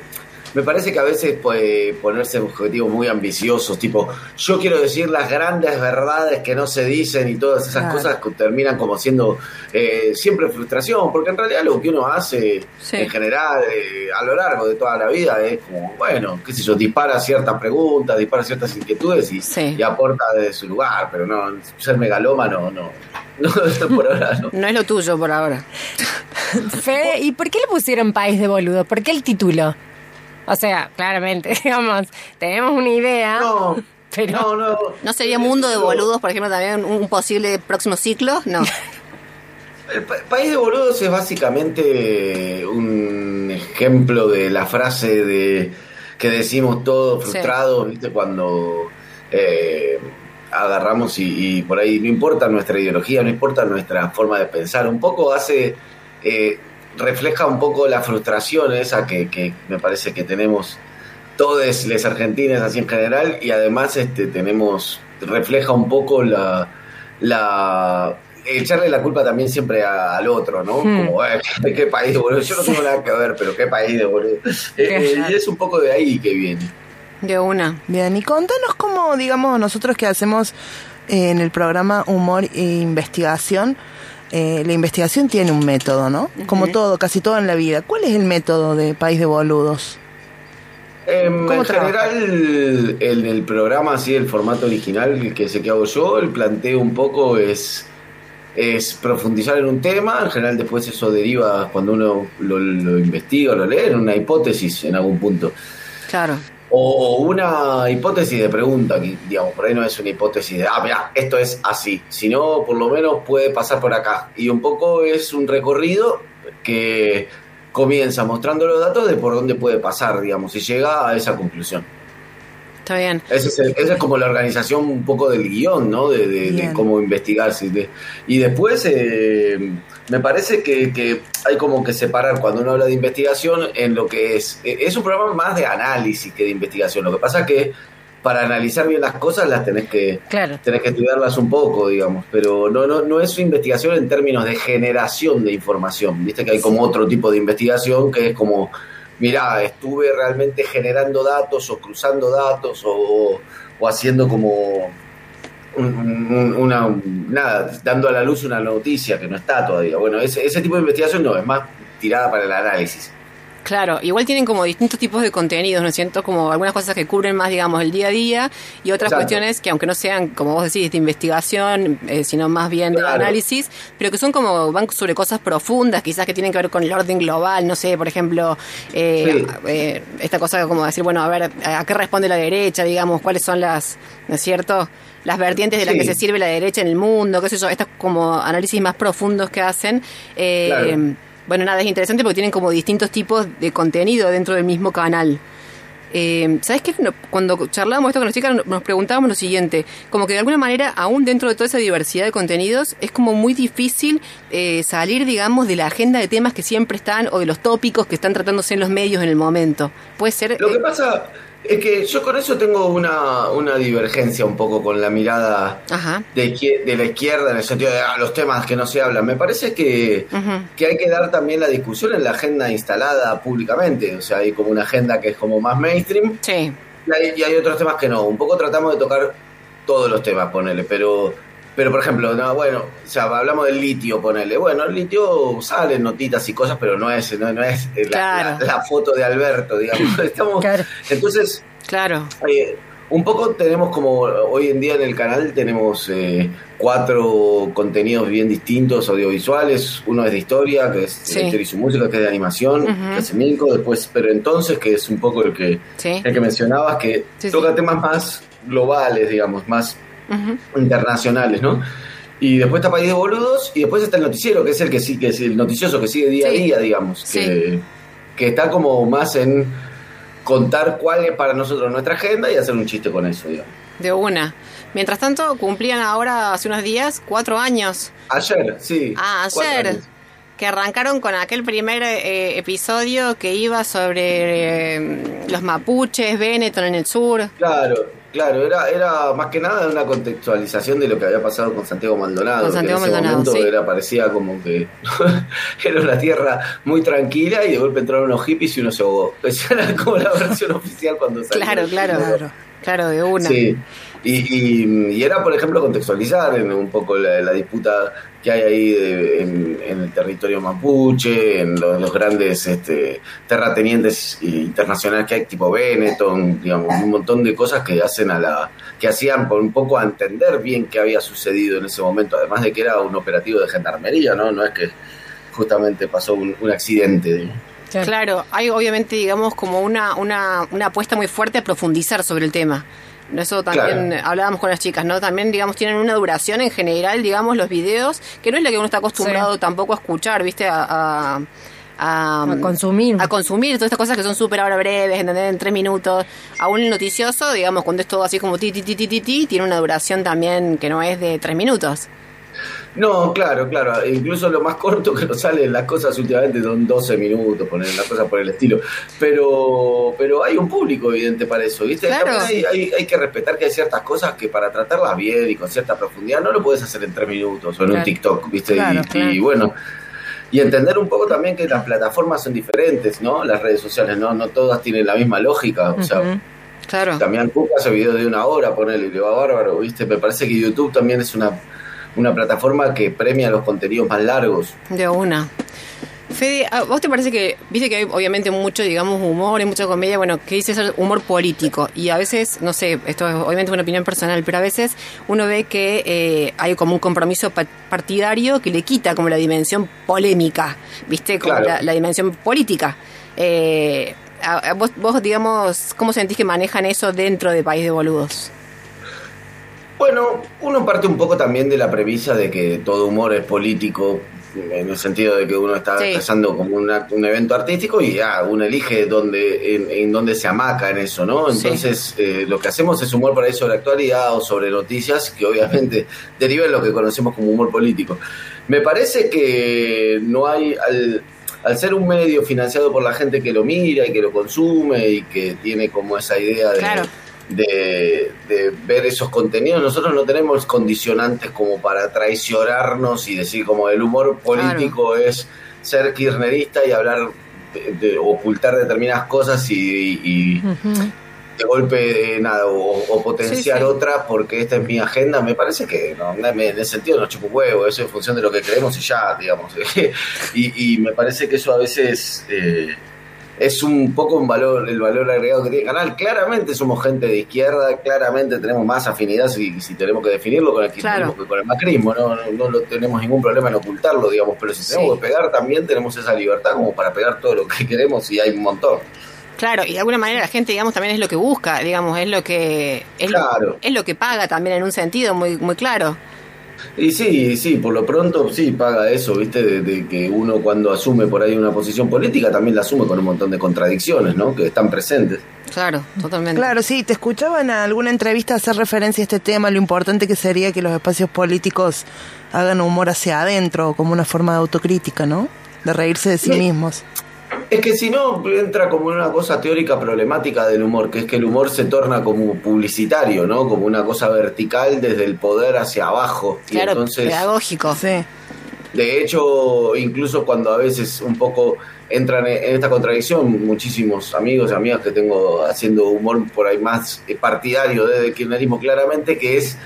Me parece que a veces puede ponerse objetivos muy ambiciosos, tipo, yo quiero decir las grandes verdades que no se dicen y todas esas Claro. cosas que terminan como siendo eh, siempre frustración, porque en realidad lo que uno hace Sí. en general eh, a lo largo de toda la vida es como, bueno, qué sé yo, dispara ciertas preguntas, dispara ciertas inquietudes y, Sí. y aporta desde su lugar, pero no, ser megalómano no, no, por ahora no. No es lo tuyo por ahora. Fede, ¿y por qué le pusieron País de Boludos? ¿Por qué el título? O sea, claramente, digamos, tenemos una idea. No, Pero- no, no. ¿No sería Mundo de Boludos, por ejemplo, también un posible próximo ciclo? No. El pa- País de Boludos es básicamente un ejemplo de la frase de que decimos todos Sí. frustrados, ¿viste? Cuando eh, agarramos y, y por ahí no importa nuestra ideología, no importa nuestra forma de pensar, un poco hace, eh, refleja un poco la frustración esa que, que me parece que tenemos todos los argentinos así en general y además este tenemos refleja un poco la, la echarle la culpa también siempre a- al otro, ¿no? Hmm. Como, "Eh, ¿qué, qué país, boludo? Yo no tengo nada que ver, pero qué país, boludo. Eh, eh, y es un poco de ahí que viene. De una. Bien, y contanos cómo, digamos, nosotros que hacemos eh, en el programa Humor e Investigación, eh, la investigación tiene un método, ¿no? Como todo, casi todo en la vida. ¿Cuál es el método de País de Boludos? ¿Cómo en general, en el programa, así, el formato original que sé que hago yo, el planteo un poco es, es profundizar en un tema. En general, después eso deriva cuando uno lo, lo investiga, lo lee, en una hipótesis en algún punto. Claro. O una hipótesis de pregunta, que digamos, por ahí no es una hipótesis de, ah, mira, esto es así, sino por lo menos puede pasar por acá. Y un poco es un recorrido que comienza mostrando los datos de por dónde puede pasar, digamos, y llega a esa conclusión. Está bien. Ese es, el- esa es como la organización un poco del guion, ¿no? De, de- de cómo investigarse. de- y después eh, me parece que, que hay como que separar cuando uno habla de investigación en lo que es. eh, Es un programa más de análisis que de investigación. Lo que pasa es que para analizar bien las cosas las tenés que, Claro. tenés que estudiarlas un poco, digamos, pero no, no, no es investigación en términos de generación de información. Viste que hay como otro tipo de investigación que es como, mirá, estuve realmente generando datos o cruzando datos o, haciendo como un- una, nada, dando a la luz una noticia que no está todavía. Bueno, ese, ese tipo de investigación no, es más tirada para el análisis. Claro, igual tienen como distintos tipos de contenidos, ¿no es cierto? Como algunas cosas que cubren más, digamos, el día a día y otras Exacto. cuestiones que aunque no sean, como vos decís, de investigación, eh, sino más bien de Claro. análisis, pero que son como, van sobre cosas profundas, quizás que tienen que ver con el orden global, no sé, por ejemplo, eh, Sí. eh, esta cosa como decir, bueno, a ver, ¿a qué responde la derecha, digamos? ¿Cuáles son las, ¿no es cierto? Las vertientes de las Sí. que se sirve la derecha en el mundo, qué sé yo, estos como análisis más profundos que hacen. eh, Claro. Bueno, nada, es interesante porque tienen como distintos tipos de contenido dentro del mismo canal. Eh, ¿Sabes qué? Cuando charlábamos esto con las chicas nos preguntábamos lo siguiente, como que de alguna manera, aún dentro de toda esa diversidad de contenidos, es como muy difícil eh, salir, digamos, de la agenda de temas que siempre están o de los tópicos que están tratándose en los medios en el momento. Puede ser... Lo que eh, pasa es que yo con eso tengo una, una divergencia un poco con la mirada Ajá. de, de la izquierda en el sentido de ah, los temas que no se hablan. Me parece que, que hay que dar también la discusión en la agenda instalada públicamente. O sea, hay como una agenda que es como más mainstream Sí, y hay, y hay otros temas que no. Un poco tratamos de tocar todos los temas, ponele, pero... Pero, por ejemplo, no, bueno, o sea, hablamos del litio, ponele. Bueno, el litio sale notitas y cosas, pero no es, no, no es la, Claro. la- la foto de Alberto, digamos. Estamos, Claro. Entonces, claro. eh, un poco tenemos como hoy en día en el canal tenemos eh, cuatro contenidos bien distintos audiovisuales. Uno es de historia, que es Sí. de historia y su música, que es de animación, Ujú. que es Milko. Después, pero entonces, que es un poco el que, Sí. el que mencionabas, que Sí, toca temas más globales, digamos, más Internacionales, ¿no? Y después está País de Boludos y después está el noticiero, que es el que sí, que es el noticioso que sigue día Sí. a día, digamos, Sí. que, que está como más en contar cuál es para nosotros nuestra agenda y hacer un chiste con eso, digamos. De una. Mientras tanto, cumplían ahora, hace unos días, cuatro años. Ayer, sí. Ah, ayer. Que arrancaron con aquel primer eh, episodio que iba sobre eh, los mapuches, Benetton en el sur. Claro, claro, era, era más que nada una contextualización de lo que había pasado con Santiago Maldonado. Con que Santiago en ese Maldonado, momento sí. era, parecía como que era una tierra muy tranquila y de golpe entraron unos hippies y uno se ahogó. Esa era como la versión oficial cuando salió. Claro, claro. Claro. Claro, de una. Sí, y, y- y era, por ejemplo, contextualizar en un poco la, la disputa que hay ahí de- en, en el territorio mapuche, en los, los grandes este, terratenientes internacionales que hay, tipo Benetton, digamos, un montón de cosas que hacen a la que hacían por un poco a entender bien qué había sucedido en ese momento, además de que era un operativo de gendarmería, ¿no? No es que justamente pasó un, un accidente. Claro, hay obviamente, digamos, como una, una, una apuesta muy fuerte a profundizar sobre el tema. Eso también Claro. hablábamos con las chicas, ¿no? También, digamos, tienen una duración en general, digamos, los videos, que no es la que uno está acostumbrado Sí. tampoco a escuchar, ¿viste? A, a, a- A consumir. A consumir todas estas cosas que son súper ahora breves, ¿entendés? En tres minutos. Aún el noticioso, digamos, cuando es todo así como ti, ti, ti, ti, ti, ti, tiene una duración también que no es de tres minutos. No, claro, claro. Incluso lo más corto que nos salen las cosas últimamente son 12 minutos, poner las cosas por el estilo. Pero pero hay un público evidente para eso, ¿viste? Claro. Hay, hay, hay que respetar que hay ciertas cosas que para tratarlas bien y con cierta profundidad no lo puedes hacer en 3 minutos o en un. TikTok, ¿viste? Claro, y, bueno. Y entender un poco también que las plataformas son diferentes, ¿no? Las redes sociales, ¿no? No todas tienen la misma lógica. O sea. Claro. también Cook hace videos de una hora, ponele, y le va bárbaro, ¿viste? Me parece que YouTube también es una, una plataforma que premia los contenidos más largos. De una. Fede, ¿a vos te parece que, viste que hay obviamente mucho, digamos, humor, hay mucha comedia, bueno, que dice ser humor político? Y a veces, no sé, esto es obviamente una opinión personal, pero a veces uno ve que eh, hay como un compromiso pa- partidario que le quita como la dimensión polémica, viste, como Claro. la, la dimensión política. Eh, a- a vos, vos, digamos, ¿cómo sentís que manejan eso dentro de País de Boludos? Bueno, uno parte un poco también de la premisa de que todo humor es político, en el sentido de que uno está Sí. pasando como una- un evento artístico y ya uno elige dónde, en, en dónde se amaca en eso, ¿no? Sí. Entonces, eh, lo que hacemos es humor por ahí sobre actualidad o sobre noticias que obviamente deriva en lo que conocemos como humor político. Me parece que no hay, al, al ser un medio financiado por la gente que lo mira y que lo consume y que tiene como esa idea de, Claro. De, de ver esos contenidos, nosotros no tenemos condicionantes como para traicionarnos y decir como el humor político es ser kirchnerista y hablar de, de ocultar determinadas cosas y, y- de golpe eh, nada o, o potenciar Sí, sí. otra porque esta es mi agenda me parece que no, en ese sentido no chupo huevo eso es en función de lo que creemos y ya digamos. Y, y me parece que eso a veces eh, es un poco un valor el valor agregado que tiene el canal claramente somos gente de izquierda claramente tenemos más afinidad si, si tenemos que definirlo con el Claro. que con el macrismo ¿no? No, no tenemos ningún problema en ocultarlo digamos pero si Sí. tenemos que pegar también tenemos esa libertad como para pegar todo lo que queremos y hay un montón Claro, y de alguna manera la gente, digamos, también es lo que busca, digamos, es lo que es, lo- es lo que paga también en un sentido muy muy claro. Y sí, sí, por lo pronto sí paga eso, ¿viste? De, de que uno cuando asume por ahí una posición política también la asume con un montón de contradicciones, ¿no? Que están presentes. Claro, totalmente. Claro, sí, te escuchaba en alguna entrevista hacer referencia a este tema, lo importante que sería que los espacios políticos hagan humor hacia adentro, como una forma de autocrítica, ¿no? De reírse de sí Sí. mismos. Es que si no, entra como una cosa teórica problemática del humor, que es que el humor se torna como publicitario, ¿no? Como una cosa vertical desde el poder hacia abajo. Y Claro, entonces, pedagógico. Sí. De hecho, incluso cuando a veces un poco entran en esta contradicción, muchísimos amigos y amigas que tengo haciendo humor por ahí más eh, partidario desde el kirchnerismo claramente, que es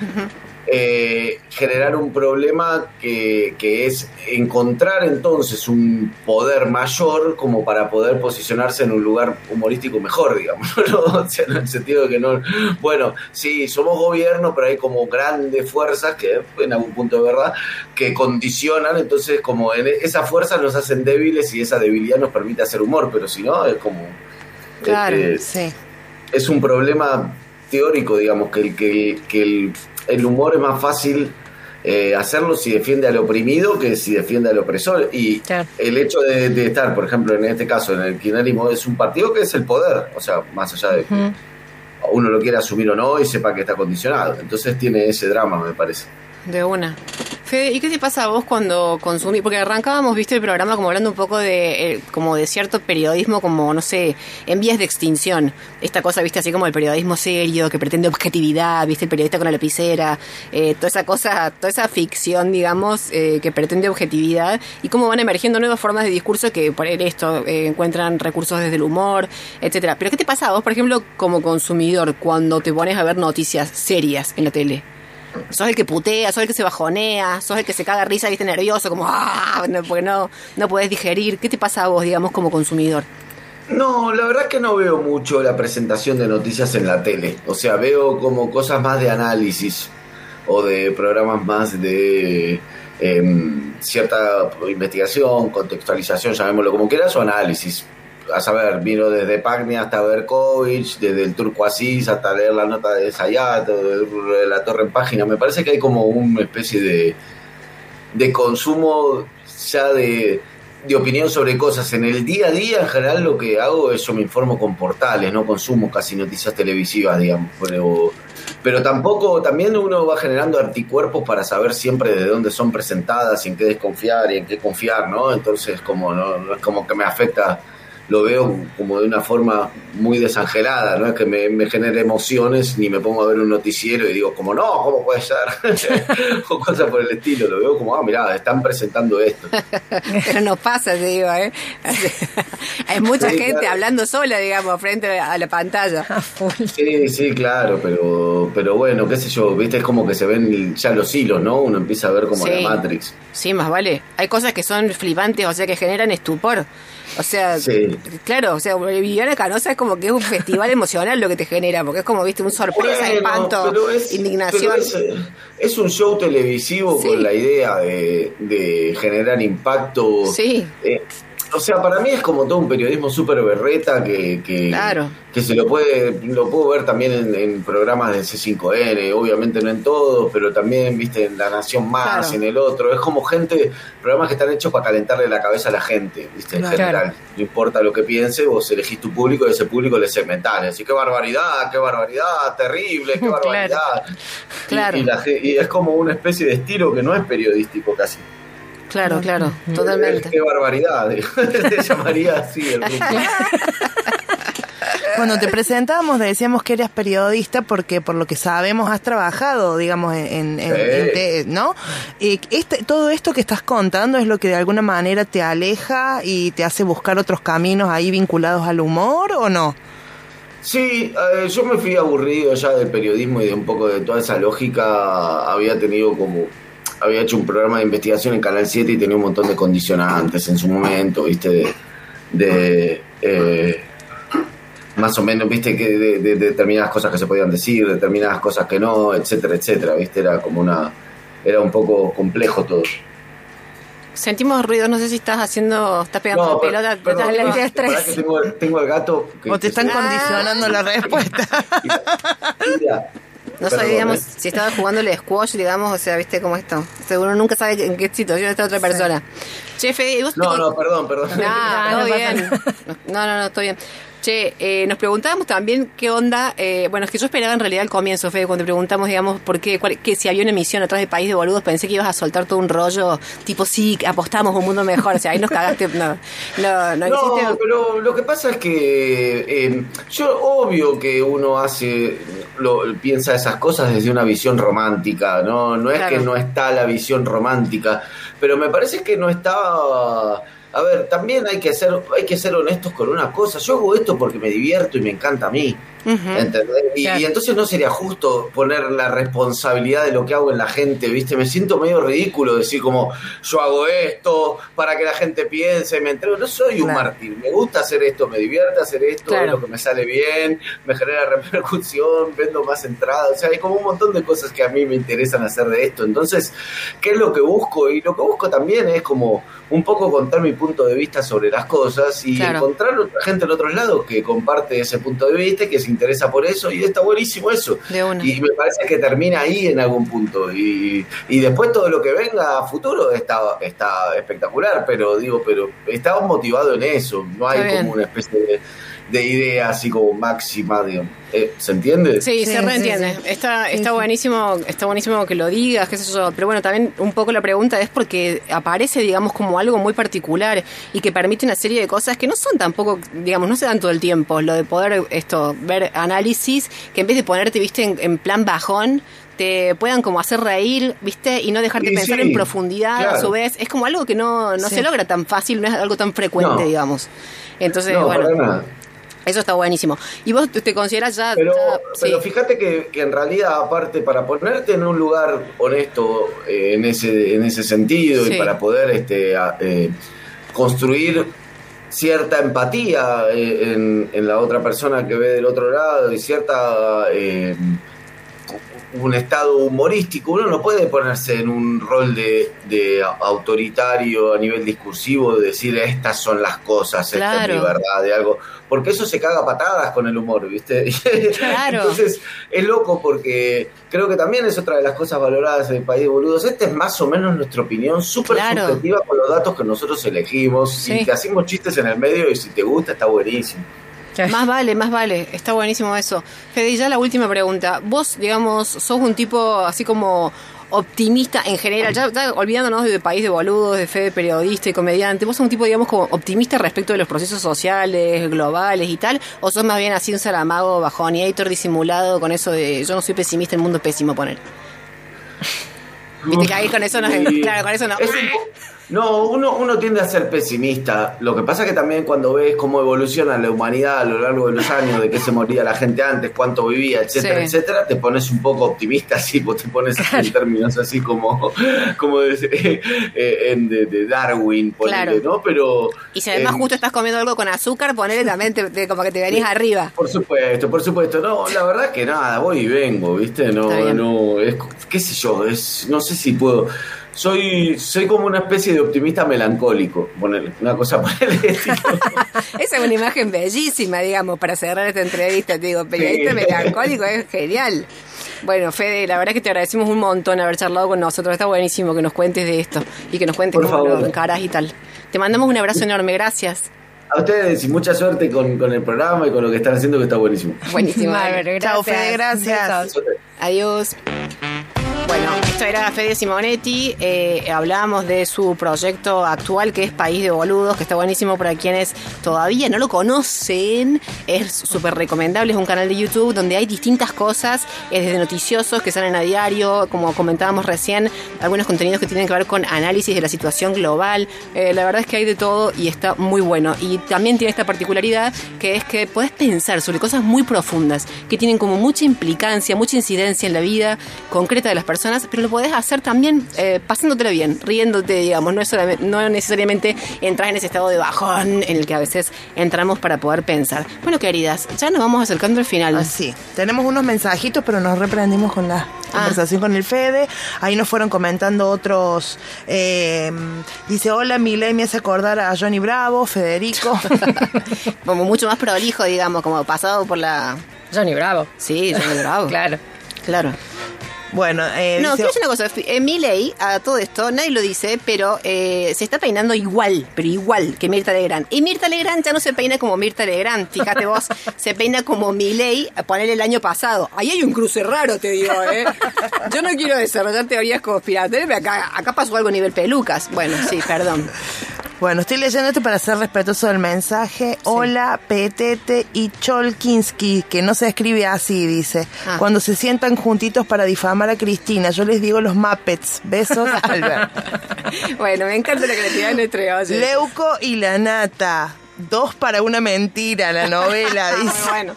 eh, generar un problema que, que es encontrar entonces un poder mayor como para poder posicionarse en un lugar humorístico mejor, digamos, ¿no? O sea, en el sentido de que no, bueno, sí, somos gobierno, pero hay como grandes fuerzas que en algún punto de verdad que condicionan, entonces como en esas fuerzas nos hacen débiles y esa debilidad nos permite hacer humor, pero si no es como Claro, este, Sí. es un problema teórico, digamos, que el, que el, que el, el humor es más fácil eh, hacerlo si defiende al oprimido que si defiende al opresor. Y Claro. el hecho de, de estar, por ejemplo, en este caso, en el kirchnerismo, es un partido que es el poder, o sea, más allá de que uno lo quiera asumir o no y sepa que está condicionado. Entonces tiene ese drama, me parece. De una. Fede, ¿y qué te pasa a vos cuando consumís? Porque arrancábamos, viste, el programa como hablando un poco de eh, como de cierto periodismo como, no sé, en vías de extinción. Esta cosa, viste, así como el periodismo serio, que pretende objetividad, viste, el periodista con la lapicera, eh, toda esa cosa, toda esa ficción, digamos, eh, que pretende objetividad y cómo van emergiendo nuevas formas de discurso que por esto eh, encuentran recursos desde el humor, etcétera. Pero ¿qué te pasa a vos, por ejemplo, como consumidor, cuando te pones a ver noticias serias en la tele? Sos el que putea, sos el que se bajonea, sos el que se caga risa, viste, nervioso, como, ah, no, porque no, no podés digerir. ¿Qué te pasa a vos, digamos, como consumidor? No, la verdad es que no veo mucho la presentación de noticias en la tele. O sea, veo como cosas más de análisis o de programas más de em, cierta investigación, contextualización, llamémoslo como quieras, o análisis. A saber, miro desde Pagnia hasta Berkovich, desde el Turco Asís hasta leer la nota de Sayato, de la Torre en Página. Me parece que hay como una especie de, de consumo ya de, de opinión sobre cosas. En el día a día, en general, lo que hago es yo me informo con portales, no consumo casi noticias televisivas, digamos. Pero pero tampoco, también uno va generando anticuerpos para saber siempre de dónde son presentadas y en qué desconfiar y en qué confiar, ¿no? Entonces, como no, no es como que me afecta lo veo como de una forma muy desangelada, no es que me, me genere emociones ni me pongo a ver un noticiero y digo como no, ¿cómo puede ser? o cosas por el estilo, lo veo como, ah, mirá, están presentando esto. Pero no pasa, te digo, ¿eh? Hay mucha Sí, gente claro. hablando sola, digamos, frente a la pantalla. Sí, sí, claro, pero, pero bueno, qué sé yo, viste, es como que se ven ya los hilos, ¿no? Uno empieza a ver como Sí. la Matrix. Sí, más vale. Hay cosas que son flipantes, o sea, que generan estupor. O sea, Sí. claro, o sea, Viviana Canosa es como que es un festival emocional lo que te genera, porque es como, viste, un sorpresa, Bueno, espanto, es- indignación. pero es, es un show televisivo Sí. con la idea de, de generar impacto. Sí. Eh, o sea, para mí es como todo un periodismo súper berreta que, que, Claro. que se lo puede lo puedo ver también en, en programas de C5N, obviamente no en todos, pero también, viste, en La Nación Más, Claro. en el otro. Es como gente, programas que están hechos para calentarle la cabeza a la gente, viste, en Claro. general. No importa lo que piense, vos elegís tu público y ese público le segmentás. Decís, qué barbaridad, qué barbaridad, terrible, qué barbaridad. Y- Claro. Y, la ge- y es como una especie de estilo que no es periodístico casi. Claro, claro, totalmente. qué barbaridad. Se llamaría así el grupo. Cuando te presentábamos decíamos que eras periodista porque por lo que sabemos has trabajado, digamos, en, en- en- Sí. en te- ¿no? Y este, todo esto que estás contando es lo que de alguna manera te aleja y te hace buscar otros caminos ahí vinculados al humor o no? Sí, eh, yo me fui aburrido ya del periodismo y de un poco de toda esa lógica. Había tenido como. Había hecho un programa de investigación en Canal 7 y tenía un montón de condicionantes en su momento, ¿viste? De. de, eh, más o menos, ¿viste? Que de, de- de determinadas cosas que se podían decir, determinadas cosas que no, etcétera, etcétera, ¿viste? Era como una. Era un poco complejo todo. Sentimos ruido, no sé si estás haciendo, estás pegando No, per- pelota, en la pará, estrés. que tengo, tengo el gato. que- ¿O te que están se- condicionando la respuesta? Mira, No sabíamos ¿eh? si estaba jugando el squash, digamos, o sea, viste cómo esto. Seguro nunca sabe en qué situación está otra persona. Che, Fede, ¿y vos No, no, perdón, perdón. Nah, No, no pasa bien. No, no, no, todo bien. Che, eh, nos preguntábamos también qué onda. eh, bueno, es que yo esperaba en realidad al comienzo, Fede, cuando te preguntamos, digamos, por qué, cuál- que si había una emisión atrás de País de Boludos, pensé que ibas a soltar todo un rollo tipo, sí, apostamos a un mundo mejor. O sea, ahí nos cagaste. No, no, no, No, pero lo que pasa es que eh, yo obvio que uno hace, lo, piensa esas cosas desde una visión romántica, no, no es Claro. que no está la visión romántica, pero me parece que no está. A ver, también hay que ser, hay que ser honestos con una cosa. Yo hago esto porque me divierto y me encanta a mí. ¿Entendés? Y, Claro. y entonces no sería justo poner la responsabilidad de lo que hago en la gente, ¿viste? Me siento medio ridículo decir como yo hago esto para que la gente piense, me entrego. No soy un mártir, me gusta hacer esto, me divierte hacer esto, Claro. es lo que me sale bien, me genera repercusión, vendo más entradas. O sea, hay como un montón de cosas que a mí me interesan hacer de esto. Entonces, ¿qué es lo que busco? Y lo que busco también es como un poco contar mi punto de vista sobre las cosas y encontrar otra gente en otros lados que comparte ese punto de vista y que se interesa por eso y está buenísimo eso. Y me parece que termina ahí en algún punto. Y, y después todo lo que venga a futuro está, está espectacular, pero digo, pero estamos motivados en eso. No hay como una especie de, de idea así como máxima. Eh, ¿Se entiende? Sí, Sí, se reentiende. sí. Está, Sí, está sí. buenísimo, está buenísimo que lo digas, qué sé yo. Pero bueno, también un poco la pregunta es porque aparece, digamos, como algo muy particular y que permite una serie de cosas que no son tampoco, digamos, no se dan todo el tiempo. Lo de poder esto, ver análisis, que en vez de ponerte, viste, en, en plan bajón, te puedan como hacer reír, viste, y no dejarte Y pensar sí, en profundidad a su vez. Es como algo que no, no Sí. se logra tan fácil, no es algo tan frecuente, No. digamos. Entonces, No, bueno, para nada. Eso está buenísimo. Y vos te consideras ya... Pero, ya- pero sí. fíjate que, que en realidad, aparte, para ponerte en un lugar honesto eh, en, ese, en ese sentido Sí. y para poder este, a- eh, construir cierta empatía eh, en, en la otra persona que ve del otro lado y cierta... eh, un estado humorístico, uno no puede ponerse en un rol de, de autoritario a nivel discursivo, de decir estas son las cosas, esta es Claro. mi verdad, de algo, porque eso se caga patadas con el humor, ¿viste? Claro. Entonces es loco porque creo que también es otra de las cosas valoradas en el país de boludos. Esta es más o menos nuestra opinión súper Claro. subjetiva con los datos que nosotros elegimos Sí. y que hacemos chistes en el medio y si te gusta está buenísimo. Más vale, más vale. Está buenísimo eso. Fede, y ya la última pregunta. Vos, digamos, sos un tipo así como optimista en general, ya, ya olvidándonos de país de boludos, de fe de periodista y comediante, vos sos un tipo, digamos, como optimista respecto de los procesos sociales, globales y tal, o sos más bien así un salamago bajoneator disimulado con eso de yo no soy pesimista, el mundo es pésimo, poner. Viste que ahí con eso no, Sí. claro, con eso no. Es un po- no, uno, uno tiende a ser pesimista. Lo que pasa que también cuando ves cómo evoluciona la humanidad a lo largo de los años, de qué se moría la gente antes, cuánto vivía, etcétera, Sí. etcétera, te pones un poco optimista, así, vos te pones en términos así como, como de, eh, en- de- de Darwin, ponele, Claro. ¿no? Pero... Y si además eh, justo estás comiendo algo con azúcar, ponele también te- te- como que te venís arriba. Por supuesto, por supuesto. No, la verdad es que nada, voy y vengo, ¿viste? No, no, es, qué sé yo, es, no sé si puedo. Soy, soy como una especie de optimista melancólico, ponele, una cosa por el estilo. Esa es una imagen bellísima, digamos, para cerrar esta entrevista. Te digo, periodista Sí. melancólico es genial. Bueno, Fede, la verdad que te agradecemos un montón haber charlado con nosotros. Está buenísimo que nos cuentes de esto y que nos cuentes Por cómo favor. lo encarás y tal. Te mandamos un abrazo enorme, gracias. A ustedes y mucha suerte con, con el programa y con lo que están haciendo, que está buenísimo. Buenísimo. Chao, gracias. Fede, gracias. Adiós. Bueno, esto era Fede Simonetti. eh, hablábamos de su proyecto actual que es País de Boludos, que está buenísimo para quienes todavía no lo conocen. Es súper recomendable. Es un canal de YouTube donde hay distintas cosas, eh, desde noticiosos que salen a diario, como comentábamos recién, algunos contenidos que tienen que ver con análisis de la situación global. Eh, la verdad es que hay de todo y está muy bueno. Y también tiene esta particularidad que es que podés pensar sobre cosas muy profundas, que tienen como mucha implicancia, mucha incidencia en la vida concreta de las personas, pero lo podés hacer también eh, pasándotelo bien, riéndote, digamos, no, es solamente, no necesariamente entrar en ese estado de bajón en el que a veces entramos para poder pensar. Bueno, queridas, ya nos vamos acercando al final. Así. Tenemos unos mensajitos, pero nos reprendimos con la conversación con el Fede. Ahí nos fueron comentando otros. eh, dice: Hola, Miley me hace acordar a Johnny Bravo, Federico. como mucho más prolijo, digamos, como pasado por la... Johnny Bravo. Sí, Johnny Bravo. Claro. Claro. Bueno, eh, No, dice- quiero decir una cosa. Eh, Milei, a todo esto, nadie lo dice, pero eh, se está peinando igual, pero igual que Mirta Legrand. Y Mirta Legrand ya no se peina como Mirta Legrand, fíjate vos, se peina como Milei, a ponerle el año pasado. Ahí hay un cruce raro, te digo, ¿eh? Yo no quiero desarrollar teorías conspiratorias, pero acá, acá pasó algo a nivel pelucas. Bueno, sí, perdón. Bueno, estoy leyendo esto para ser respetuoso del mensaje. Hola, Petete y Cholkinski, que no se escribe así, dice. Ah. Cuando se sientan juntitos para difamar a Cristina, yo les digo los Muppets. Besos, Albert. Bueno, me encanta la creatividad de nuestro oye. Leuco y la nata. Dos para una mentira, la novela, dice. bueno.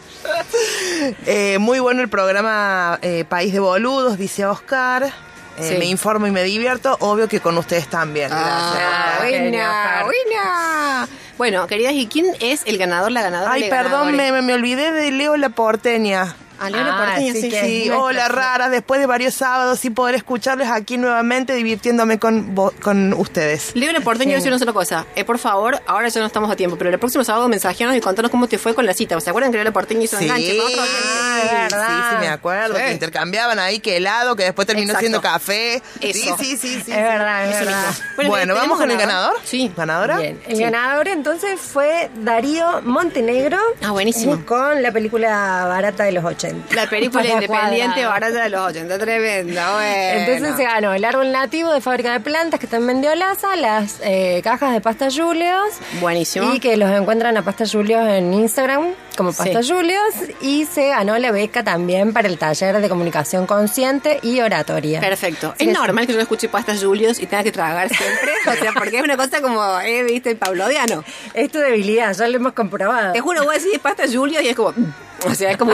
Eh, muy bueno el programa eh, País de Boludos, dice Oscar. Eh, Sí. Me informo y me divierto. Obvio que con ustedes también. Ah, Gracias. buena. Bueno, queridas, ¿y quién es el ganador, la ganadora? Ay, de perdón, me- me olvidé de Leo la porteña. Ah, Leona Ah, Porteña, sí sí, hola raras, después de varios sábados sin poder escucharles aquí nuevamente divirtiéndome con, con ustedes. Leo la Porteña, decir una sola cosa. Eh, por favor, ahora ya no estamos a tiempo, pero el próximo sábado mensajeanos y contanos cómo te fue con la cita. ¿Se acuerdan que Leo la Porteña hizo Sí, enganche con otro? sí, sí, me acuerdo, Sí. que intercambiaban ahí que helado, que después terminó Exacto. siendo café. Eso. Sí, sí, sí, sí. Es verdad, es verdad. Bueno, ¿tenemos vamos con el ganador. Sí. ¿Ganadora? Bien, el ganador entonces fue Darío Montenegro. Ah, buenísimo. Con la película barata de los 80. La película independiente cuadrado. barata de los 80, tremenda, bueno. Entonces se ganó el árbol nativo de fábrica de plantas que está en Mendiolaza, las eh, cajas de pasta Julios. Buenísimo. Y que los encuentran a pasta Julios en Instagram como pasta Sí. Julios. Y se ganó la beca también para el taller de comunicación consciente y oratoria. Perfecto. Es normal que yo escuche pastas Julios y tenga que tragar siempre. O sea, porque es una cosa como, eh, viste, el pablodiano. Es tu debilidad, ya lo hemos comprobado. Te juro, vos decís pastas Julios y es como, o sea, es como,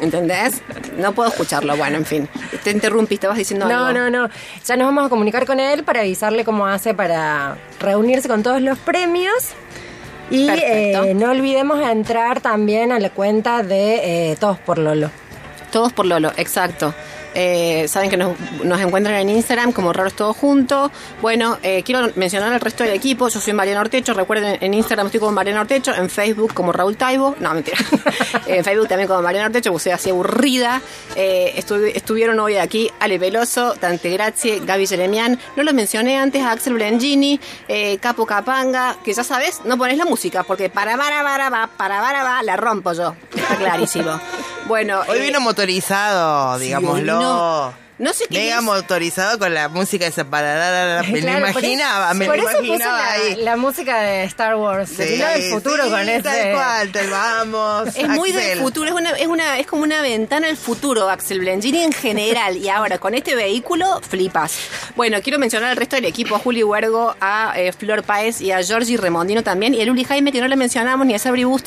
¿entendés? No puedo escucharlo. Bueno, en fin. Te interrumpí, estabas diciendo No, algo. no, no. Ya nos vamos a comunicar con él para avisarle cómo hace para reunirse con todos los premios. Y eh, no olvidemos entrar también a la cuenta de eh, Todos por Lolo. Todos por Lolo, exacto. Eh, saben que nos, nos encuentran en Instagram como Raros Todo Junto. Bueno, eh, quiero mencionar al resto del equipo. Yo soy Mariana Ortecho. Recuerden, en Instagram estoy como Mariana Ortecho. En Facebook como Raúl Taibo. No, mentira. en Facebook también como Mariana Ortecho, porque soy así aburrida. Eh, estu- estuvieron hoy aquí Ale Veloso, Dante Grazie, Gaby Jeremian. No lo mencioné antes a Axel Blengini, eh, Capo Capanga, que ya sabes, no pones la música, porque para para para va, para para va, la rompo yo. Está clarísimo. Bueno, Hoy vino motorizado, digámoslo. No sé qué Mega motorizado con la música de esa parada. Me lo imaginaba, me por eso imaginaba la, ahí. la música de Star Wars. Sí, del futuro sí, con ese. Tal cual, te vamos. Es muy del futuro, es una, es una, es como una ventana al futuro, Axel Blengini en general. Y ahora con este vehículo, flipas. Bueno, quiero mencionar al resto del equipo, a Juli Huergo, a eh, Flor Paez y a Georgie Remondino también, y a Luli Jaime, que no le mencionamos, ni a Sabri Busto.